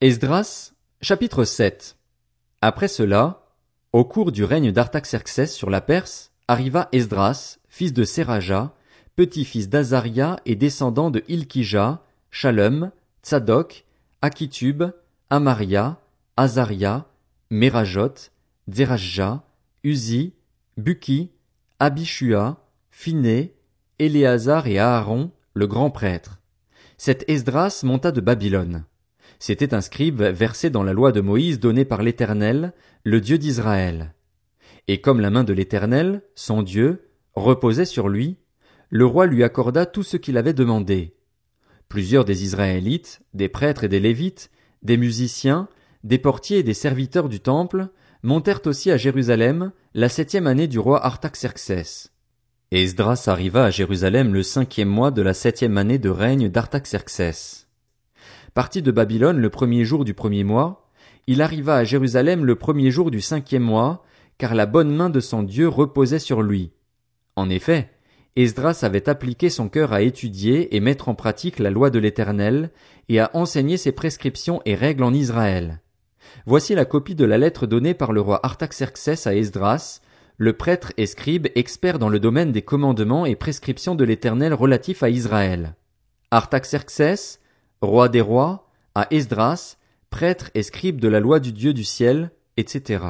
Esdras, chapitre 7 Après cela, au cours du règne d'Artaxerxès sur la Perse, arriva Esdras, fils de Seraja, petit-fils d'Azaria et descendant de Ilkija, Shalom, Tzadok, Akitub, Amaria, Azaria, Merajot, Zerajja, Uzi, Buki, Abishua, Phiné, Éléazar et Aaron, le grand prêtre. Cet Esdras monta de Babylone. C'était un scribe versé dans la loi de Moïse donnée par l'Éternel, le Dieu d'Israël. Et comme la main de l'Éternel, son Dieu, reposait sur lui, le roi lui accorda tout ce qu'il avait demandé. Plusieurs des Israélites, des prêtres et des Lévites, des musiciens, des portiers et des serviteurs du temple, montèrent aussi à Jérusalem la septième année du roi Artaxerxès. Esdras arriva à Jérusalem le cinquième mois de la septième année de règne d'Artaxerxès. Parti de Babylone le premier jour du premier mois, il arriva à Jérusalem le premier jour du cinquième mois, car la bonne main de son Dieu reposait sur lui. En effet, Esdras avait appliqué son cœur à étudier et mettre en pratique la loi de l'Éternel, et à enseigner ses prescriptions et règles en Israël. Voici la copie de la lettre donnée par le roi Artaxerxès à Esdras, le prêtre et scribe expert dans le domaine des commandements et prescriptions de l'Éternel relatifs à Israël. Artaxerxès, roi des rois, à Esdras, prêtre et scribe de la loi du Dieu du ciel, etc.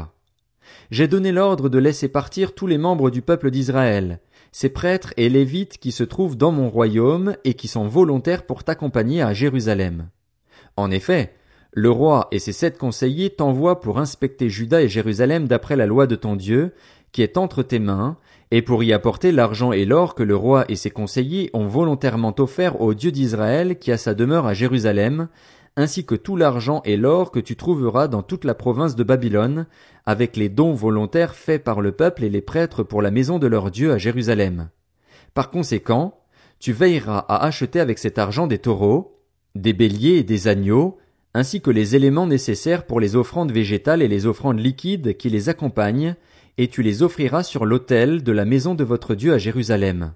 J'ai donné l'ordre de laisser partir tous les membres du peuple d'Israël, ces prêtres et lévites qui se trouvent dans mon royaume et qui sont volontaires pour t'accompagner à Jérusalem. En effet, le roi et ses sept conseillers t'envoient pour inspecter Juda et Jérusalem d'après la loi de ton Dieu, qui est entre tes mains, et pour y apporter l'argent et l'or que le roi et ses conseillers ont volontairement offert au Dieu d'Israël qui a sa demeure à Jérusalem, ainsi que tout l'argent et l'or que tu trouveras dans toute la province de Babylone, avec les dons volontaires faits par le peuple et les prêtres pour la maison de leur Dieu à Jérusalem. Par conséquent, tu veilleras à acheter avec cet argent des taureaux, des béliers et des agneaux, ainsi que les éléments nécessaires pour les offrandes végétales et les offrandes liquides qui les accompagnent, et tu les offriras sur l'autel de la maison de votre Dieu à Jérusalem.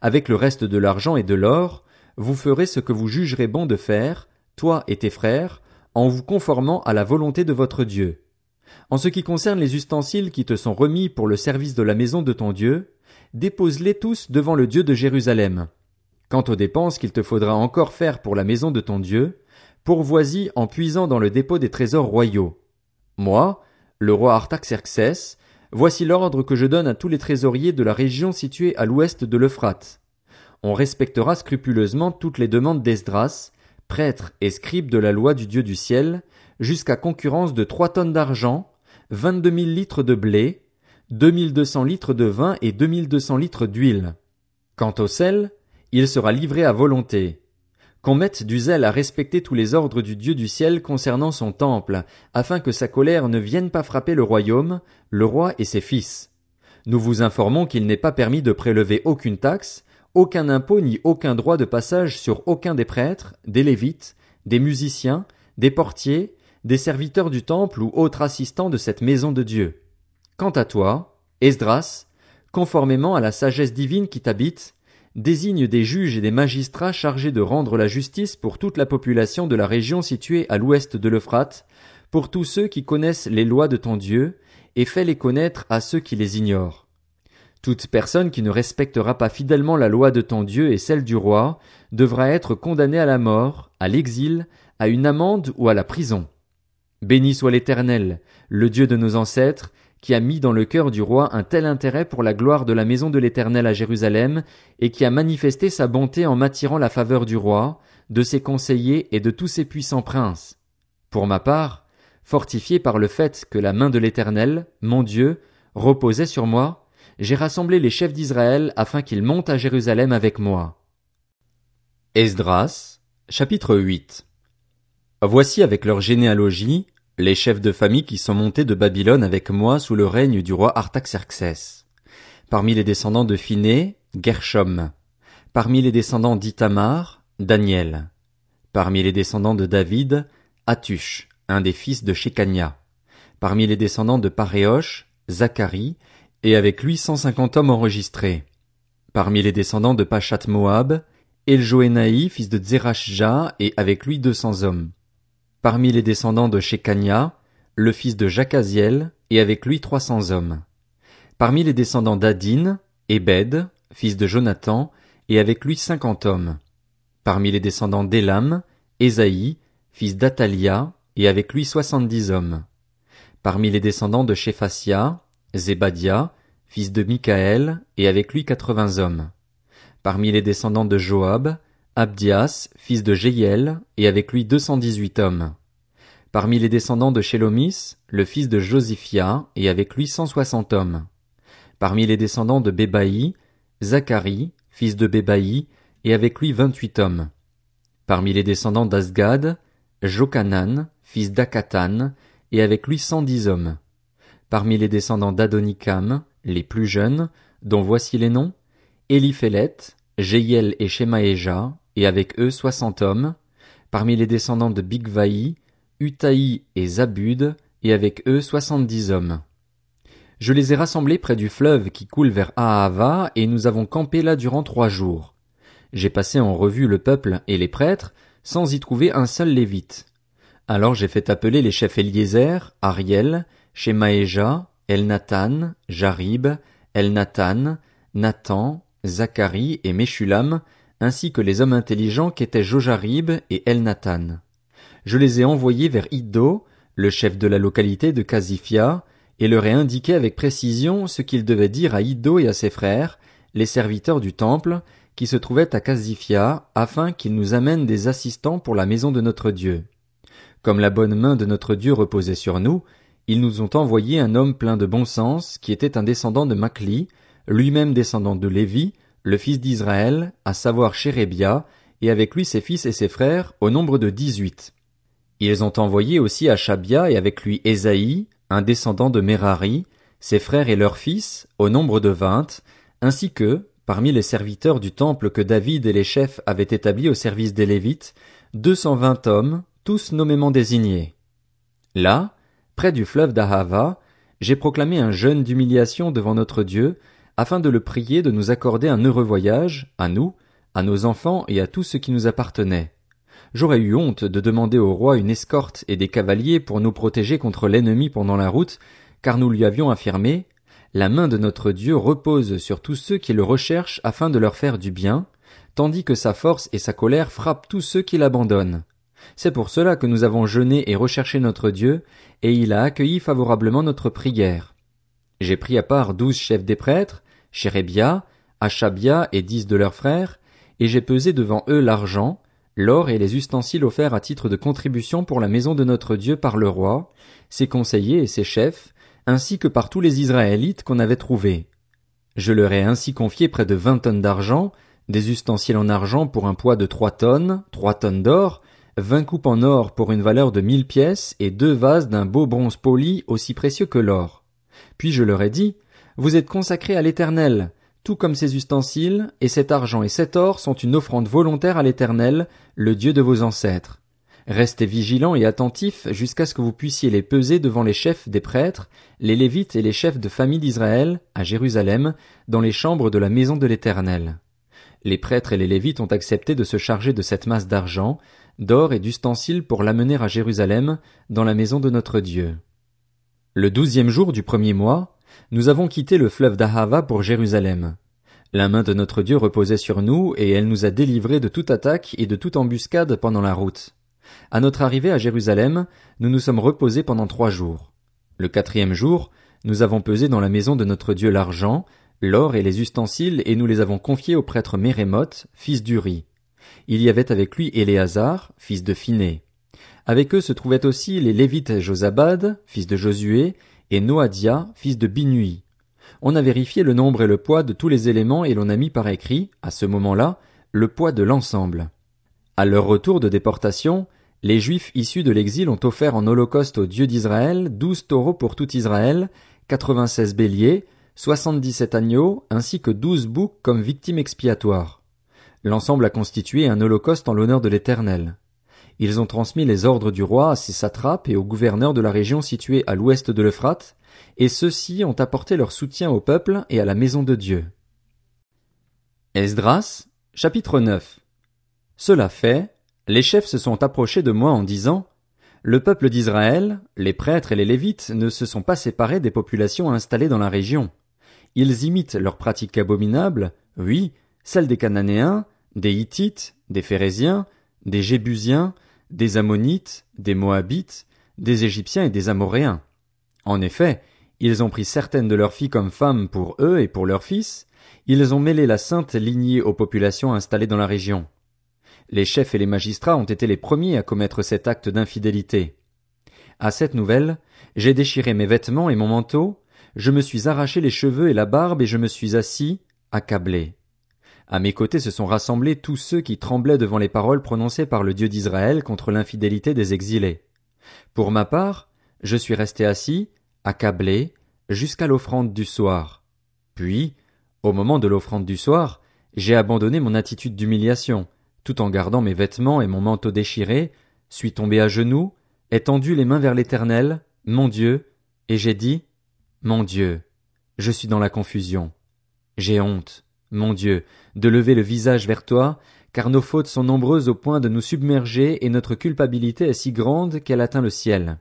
Avec le reste de l'argent et de l'or, vous ferez ce que vous jugerez bon de faire, toi et tes frères, en vous conformant à la volonté de votre Dieu. En ce qui concerne les ustensiles qui te sont remis pour le service de la maison de ton Dieu, dépose-les tous devant le Dieu de Jérusalem. Quant aux dépenses qu'il te faudra encore faire pour la maison de ton Dieu, pourvois-y en puisant dans le dépôt des trésors royaux. Moi, le roi Artaxerxès, Voici l'ordre que je donne à tous les trésoriers de la région située à l'ouest de l'Euphrate. On respectera scrupuleusement toutes les demandes d'Esdras, prêtre et scribe de la loi du Dieu du ciel, jusqu'à concurrence de trois tonnes d'argent, vingt-deux mille litres de blé, deux mille deux cents litres de vin et deux mille deux cents litres d'huile. Quant au sel, il sera livré à volonté qu'on mette du zèle à respecter tous les ordres du Dieu du ciel concernant son temple, afin que sa colère ne vienne pas frapper le royaume, le roi et ses fils. Nous vous informons qu'il n'est pas permis de prélever aucune taxe, aucun impôt ni aucun droit de passage sur aucun des prêtres, des lévites, des musiciens, des portiers, des serviteurs du temple ou autres assistants de cette maison de Dieu. Quant à toi, Esdras, conformément à la sagesse divine qui t'habite, désigne des juges et des magistrats chargés de rendre la justice pour toute la population de la région située à l'ouest de l'Euphrate, pour tous ceux qui connaissent les lois de ton Dieu, et fais les connaître à ceux qui les ignorent. Toute personne qui ne respectera pas fidèlement la loi de ton Dieu et celle du roi devra être condamnée à la mort, à l'exil, à une amende ou à la prison. Béni soit l'Éternel, le Dieu de nos ancêtres, qui a mis dans le cœur du roi un tel intérêt pour la gloire de la maison de l'Éternel à Jérusalem, et qui a manifesté sa bonté en m'attirant la faveur du roi, de ses conseillers et de tous ses puissants princes. Pour ma part, fortifié par le fait que la main de l'Éternel, mon Dieu, reposait sur moi, j'ai rassemblé les chefs d'Israël afin qu'ils montent à Jérusalem avec moi. Esdras, chapitre 8 Voici avec leur généalogie, les chefs de famille qui sont montés de Babylone avec moi sous le règne du roi Artaxerxès. Parmi les descendants de Phiné, Gershom. Parmi les descendants d'Itamar, Daniel. Parmi les descendants de David, Atush, un des fils de Shekania. Parmi les descendants de Paréosh, Zacharie, et avec lui cent cinquante hommes enregistrés. Parmi les descendants de Pachat Moab, Eljoénaï, fils de Zerachja, et avec lui deux cents hommes Parmi les descendants de Shekania, le fils de Jacaziel, et avec lui trois cents hommes. Parmi les descendants d'Adin, Ebed, fils de Jonathan, et avec lui cinquante hommes. Parmi les descendants d'Elam, Ésaïe, fils d'Atalia, et avec lui soixante-dix hommes. Parmi les descendants de Shephasia, Zébadia, fils de Michaël, et avec lui quatre-vingts hommes. Parmi les descendants de Joab, Abdias, fils de Jéiel, et avec lui deux cent dix-huit hommes. Parmi les descendants de Shelomis, le fils de Josiphia, et avec lui cent soixante hommes. Parmi les descendants de Bébaï, Zacharie, fils de Bébaï, et avec lui vingt-huit hommes. Parmi les descendants d'Asgad, Jokanan, fils d'Akatan, et avec lui cent dix hommes. Parmi les descendants d'Adonikam, les plus jeunes, dont voici les noms, Eliphélet, Jéiel et Shemaéja, et avec eux soixante hommes. Parmi les descendants de Bigvaï, Utaï et Zabud, et avec eux soixante-dix hommes. Je les ai rassemblés près du fleuve qui coule vers Ahava, et nous avons campé là durant trois jours. J'ai passé en revue le peuple et les prêtres, sans y trouver un seul lévite. Alors j'ai fait appeler les chefs Eliezer, Ariel, Shemaéja, Elnathan, Jarib, Elnathan, Nathan, Zacharie et Meshulam, ainsi que les hommes intelligents qu'étaient Jojarib et Elnathan. Je les ai envoyés vers Iddo, le chef de la localité de Casifia, et leur ai indiqué avec précision ce qu'ils devaient dire à Iddo et à ses frères, les serviteurs du temple, qui se trouvaient à Casifia, afin qu'ils nous amènent des assistants pour la maison de notre Dieu. Comme la bonne main de notre Dieu reposait sur nous, ils nous ont envoyé un homme plein de bon sens, qui était un descendant de Macli, lui-même descendant de Lévi, le fils d'Israël, à savoir Chérébia, et avec lui ses fils et ses frères, au nombre de dix-huit. Ils ont envoyé aussi Achabia et avec lui Ésaïe, un descendant de Merari, ses frères et leurs fils, au nombre de vingt, ainsi que, parmi les serviteurs du temple que David et les chefs avaient établis au service des Lévites, deux cent vingt hommes, tous nommément désignés. Là, près du fleuve d'Ahava, j'ai proclamé un jeûne d'humiliation devant notre Dieu, afin de le prier de nous accorder un heureux voyage, à nous, à nos enfants et à tout ce qui nous appartenait. J'aurais eu honte de demander au roi une escorte et des cavaliers pour nous protéger contre l'ennemi pendant la route, car nous lui avions affirmé, la main de notre Dieu repose sur tous ceux qui le recherchent afin de leur faire du bien, tandis que sa force et sa colère frappent tous ceux qui l'abandonnent. C'est pour cela que nous avons jeûné et recherché notre Dieu, et il a accueilli favorablement notre prière. J'ai pris à part douze chefs des prêtres, Chérébia, Achabia et dix de leurs frères, et j'ai pesé devant eux l'argent, l'or et les ustensiles offerts à titre de contribution pour la maison de notre Dieu par le roi, ses conseillers et ses chefs, ainsi que par tous les Israélites qu'on avait trouvés. Je leur ai ainsi confié près de vingt tonnes d'argent, des ustensiles en argent pour un poids de trois tonnes, trois tonnes d'or, vingt coupes en or pour une valeur de mille pièces et deux vases d'un beau bronze poli aussi précieux que l'or. Puis je leur ai dit, Vous êtes consacrés à l'Éternel, tout comme ces ustensiles, et cet argent et cet or sont une offrande volontaire à l'Éternel, le Dieu de vos ancêtres. Restez vigilants et attentifs jusqu'à ce que vous puissiez les peser devant les chefs des prêtres, les Lévites et les chefs de famille d'Israël, à Jérusalem, dans les chambres de la maison de l'Éternel. Les prêtres et les Lévites ont accepté de se charger de cette masse d'argent, d'or et d'ustensiles pour l'amener à Jérusalem, dans la maison de notre Dieu. Le douzième jour du premier mois, nous avons quitté le fleuve d'Ahava pour Jérusalem. La main de notre Dieu reposait sur nous, et elle nous a délivrés de toute attaque et de toute embuscade pendant la route. À notre arrivée à Jérusalem, nous nous sommes reposés pendant trois jours. Le quatrième jour, nous avons pesé dans la maison de notre Dieu l'argent, l'or et les ustensiles, et nous les avons confiés au prêtre Mérémoth, fils d'Uri. Il y avait avec lui Éléazar, fils de Phiné. Avec eux se trouvaient aussi les Lévites Josabad, fils de Josué, et Noadia, fils de Binui. On a vérifié le nombre et le poids de tous les éléments et l'on a mis par écrit, à ce moment-là, le poids de l'ensemble. À leur retour de déportation, les Juifs issus de l'exil ont offert en holocauste au Dieu d'Israël douze taureaux pour tout Israël, quatre-vingt-seize béliers, soixante-dix-sept agneaux, ainsi que douze boucs comme victimes expiatoires. L'ensemble a constitué un holocauste en l'honneur de l'Éternel. Ils ont transmis les ordres du roi à ses satrapes et aux gouverneurs de la région située à l'ouest de l'Euphrate, et ceux-ci ont apporté leur soutien au peuple et à la maison de Dieu. Esdras, chapitre 9 Cela fait, les chefs se sont approchés de moi en disant, Le peuple d'Israël, les prêtres et les Lévites ne se sont pas séparés des populations installées dans la région. Ils imitent leurs pratiques abominables, oui, celles des Cananéens, des Hittites, des Phérésiens, des Jébusiens, des Ammonites, des Moabites, des Égyptiens et des Amoréens. En effet, ils ont pris certaines de leurs filles comme femmes pour eux et pour leurs fils, ils ont mêlé la sainte lignée aux populations installées dans la région. Les chefs et les magistrats ont été les premiers à commettre cet acte d'infidélité. À cette nouvelle, j'ai déchiré mes vêtements et mon manteau, je me suis arraché les cheveux et la barbe et je me suis assis, accablé. À mes côtés se sont rassemblés tous ceux qui tremblaient devant les paroles prononcées par le Dieu d'Israël contre l'infidélité des exilés. Pour ma part, je suis resté assis, accablé, jusqu'à l'offrande du soir. Puis, au moment de l'offrande du soir, j'ai abandonné mon attitude d'humiliation, tout en gardant mes vêtements et mon manteau déchiré, suis tombé à genoux, ai tendu les mains vers l'Éternel, mon Dieu, et j'ai dit, Mon Dieu, je suis dans la confusion. J'ai honte mon Dieu, de lever le visage vers toi, car nos fautes sont nombreuses au point de nous submerger et notre culpabilité est si grande qu'elle atteint le ciel.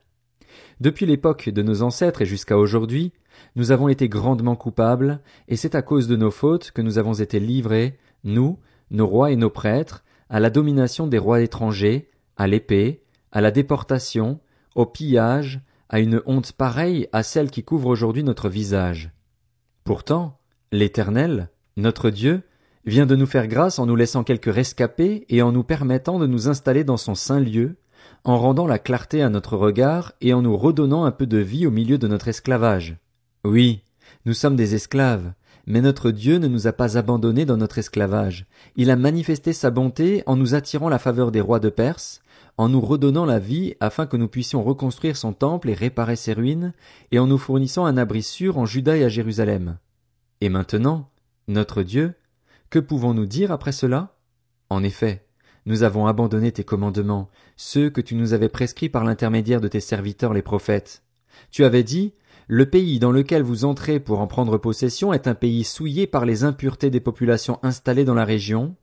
Depuis l'époque de nos ancêtres et jusqu'à aujourd'hui, nous avons été grandement coupables, et c'est à cause de nos fautes que nous avons été livrés, nous, nos rois et nos prêtres, à la domination des rois étrangers, à l'épée, à la déportation, au pillage, à une honte pareille à celle qui couvre aujourd'hui notre visage. Pourtant, l'Éternel, notre Dieu vient de nous faire grâce en nous laissant quelques rescapés et en nous permettant de nous installer dans son saint lieu, en rendant la clarté à notre regard et en nous redonnant un peu de vie au milieu de notre esclavage. Oui, nous sommes des esclaves, mais notre Dieu ne nous a pas abandonnés dans notre esclavage. Il a manifesté sa bonté en nous attirant la faveur des rois de Perse, en nous redonnant la vie afin que nous puissions reconstruire son temple et réparer ses ruines, et en nous fournissant un abri sûr en Juda et à Jérusalem. Et maintenant, notre Dieu, que pouvons-nous dire après cela? En effet, nous avons abandonné tes commandements, ceux que tu nous avais prescrits par l'intermédiaire de tes serviteurs les prophètes. Tu avais dit, le pays dans lequel vous entrez pour en prendre possession est un pays souillé par les impuretés des populations installées dans la région,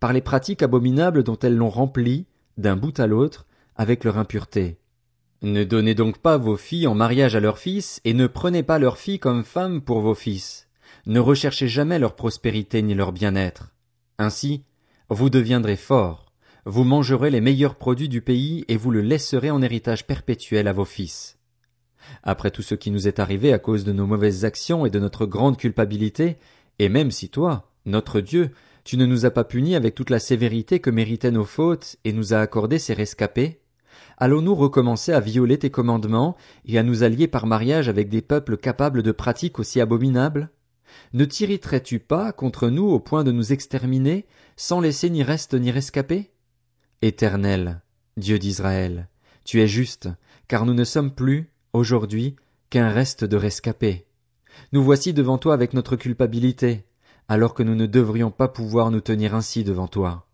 par les pratiques abominables dont elles l'ont rempli, d'un bout à l'autre, avec leur impureté. Ne donnez donc pas vos filles en mariage à leurs fils, et ne prenez pas leurs filles comme femmes pour vos fils. Ne recherchez jamais leur prospérité ni leur bien-être. Ainsi, vous deviendrez forts, vous mangerez les meilleurs produits du pays et vous le laisserez en héritage perpétuel à vos fils. Après tout ce qui nous est arrivé à cause de nos mauvaises actions et de notre grande culpabilité, et même si toi, notre Dieu, tu ne nous as pas punis avec toute la sévérité que méritaient nos fautes et nous as accordé ces rescapés, allons-nous recommencer à violer tes commandements et à nous allier par mariage avec des peuples capables de pratiques aussi abominables? Ne t'irriterais-tu pas contre nous au point de nous exterminer, sans laisser ni reste ni rescapé? Éternel, Dieu d'Israël, tu es juste, car nous ne sommes plus, aujourd'hui, qu'un reste de rescapés. Nous voici devant toi avec notre culpabilité, alors que nous ne devrions pas pouvoir nous tenir ainsi devant toi.